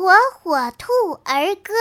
火火兔儿歌。